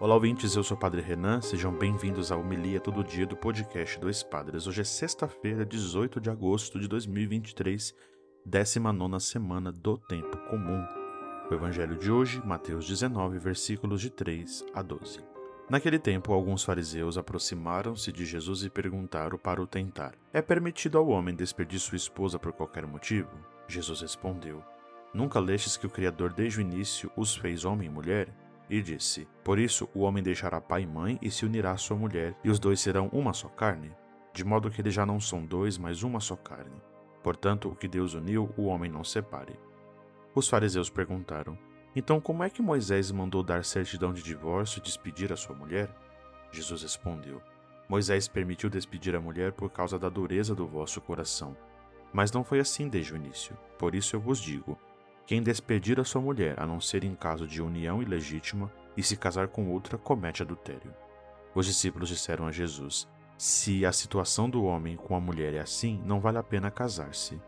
Olá, ouvintes, eu sou o Padre Renan, sejam bem-vindos à Homilia Todo Dia do podcast Dois Padres. Hoje é sexta-feira, 18 de agosto de 2023, 19 semana do Tempo Comum. O evangelho de hoje, Mateus 19, versículos de 3 a 12. Naquele tempo, alguns fariseus aproximaram-se de Jesus e perguntaram para o tentar: É permitido ao homem despedir sua esposa por qualquer motivo? Jesus respondeu: Nunca lestes que o Criador desde o início os fez homem e mulher? E disse: Por isso o homem deixará pai e mãe e se unirá à sua mulher, e os dois serão uma só carne? De modo que eles já não são dois, mas uma só carne. Portanto, o que Deus uniu, o homem não separe. Os fariseus perguntaram: Então como é que Moisés mandou dar certidão de divórcio e despedir a sua mulher? Jesus respondeu: Moisés permitiu despedir a mulher por causa da dureza do vosso coração. Mas não foi assim desde o início. Por isso eu vos digo: quem despedir a sua mulher, a não ser em caso de união ilegítima, e se casar com outra, comete adultério. Os discípulos disseram a Jesus: Se a situação do homem com a mulher é assim, não vale a pena casar-se.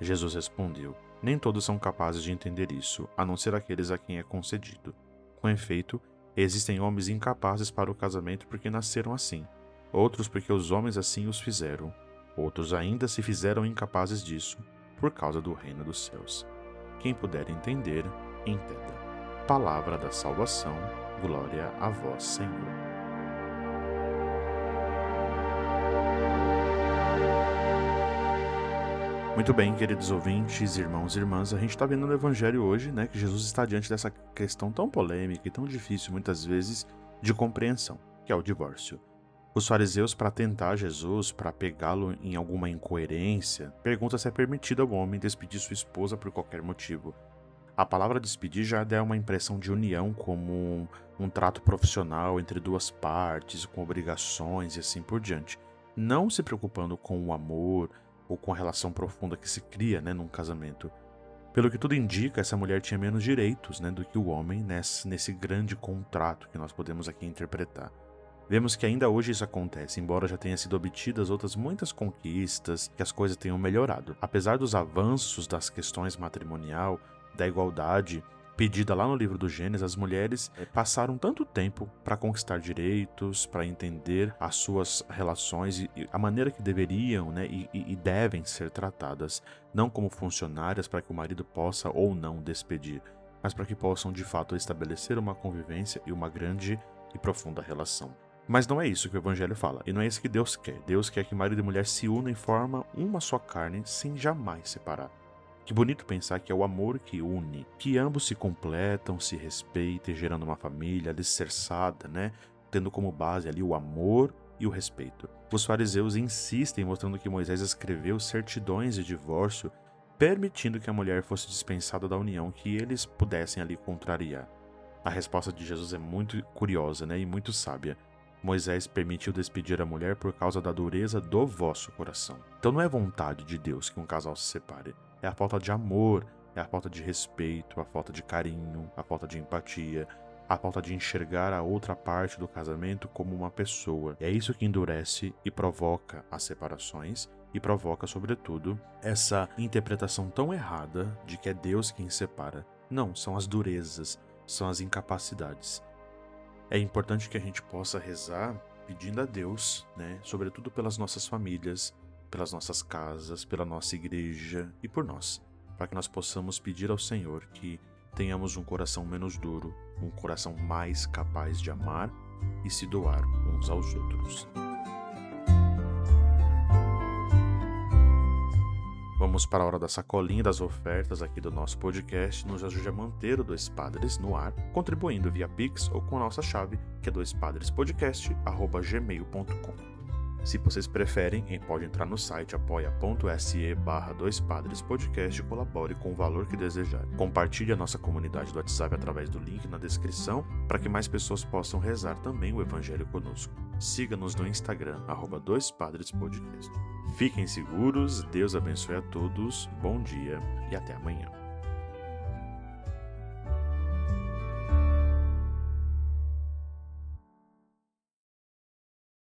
Jesus respondeu: Nem todos são capazes de entender isso, a não ser aqueles a quem é concedido. Com efeito, existem homens incapazes para o casamento porque nasceram assim, outros porque os homens assim os fizeram, outros ainda se fizeram incapazes disso, por causa do reino dos céus. Quem puder entender, entenda. Palavra da salvação, glória a vós, Senhor. Muito bem, queridos ouvintes, irmãos e irmãs, a gente está vendo no Evangelho hoje, né, que Jesus está diante dessa questão tão polêmica e tão difícil muitas vezes de compreensão, que é o divórcio. Os fariseus, para tentar Jesus, para pegá-lo em alguma incoerência, perguntam se é permitido ao homem despedir sua esposa por qualquer motivo. A palavra despedir já dá uma impressão de união como um, um trato profissional entre duas partes, com obrigações e assim por diante. Não se preocupando com o amor ou com a relação profunda que se cria né, num casamento. Pelo que tudo indica, essa mulher tinha menos direitos né, do que o homem nesse, nesse grande contrato que nós podemos aqui interpretar. Vemos que ainda hoje isso acontece, embora já tenha sido obtidas outras muitas conquistas, que as coisas tenham melhorado. Apesar dos avanços das questões matrimonial, da igualdade pedida lá no livro do Gênesis, as mulheres eh, passaram tanto tempo para conquistar direitos, para entender as suas relações e, a maneira que deveriam né, e, e devem ser tratadas, não como funcionárias para que o marido possa ou não despedir, mas para que possam de fato estabelecer uma convivência e uma grande e profunda relação. Mas não é isso que o Evangelho fala, e não é isso que Deus quer. Deus quer que marido e mulher se unam e formam uma só carne sem jamais separar. Que bonito pensar que é o amor que une, que ambos se completam, se respeitem, gerando uma família alicerçada, né? Tendo como base ali o amor e o respeito. Os fariseus insistem mostrando que Moisés escreveu certidões de divórcio, permitindo que a mulher fosse dispensada da união que eles pudessem ali contrariar. A resposta de Jesus é muito curiosa né, e muito sábia. Moisés permitiu despedir a mulher por causa da dureza do vosso coração. Então não é vontade de Deus que um casal se separe, é a falta de amor, é a falta de respeito, a falta de carinho, a falta de empatia, a falta de enxergar a outra parte do casamento como uma pessoa. É isso que endurece e provoca as separações e provoca, sobretudo, essa interpretação tão errada de que é Deus quem separa. Não, são as durezas, são as incapacidades. É importante que a gente possa rezar pedindo a Deus, né, sobretudo pelas nossas famílias, pelas nossas casas, pela nossa igreja e por nós, para que nós possamos pedir ao Senhor que tenhamos um coração menos duro, um coração mais capaz de amar e se doar uns aos outros. Vamos para a hora da sacolinha das ofertas aqui do nosso podcast. Nos ajude a manter o Dois Padres no ar, contribuindo via Pix ou com a nossa chave, que é doispadrespodcast.gmail.com. Se vocês preferem, pode entrar no site apoia.se barra Dois Padres Podcast e colabore com o valor que desejar. Compartilhe a nossa comunidade do WhatsApp através do link na descrição para que mais pessoas possam rezar também o Evangelho conosco. Siga-nos no Instagram, arroba Dois Padres Podcast. Fiquem seguros, Deus abençoe a todos, bom dia e até amanhã.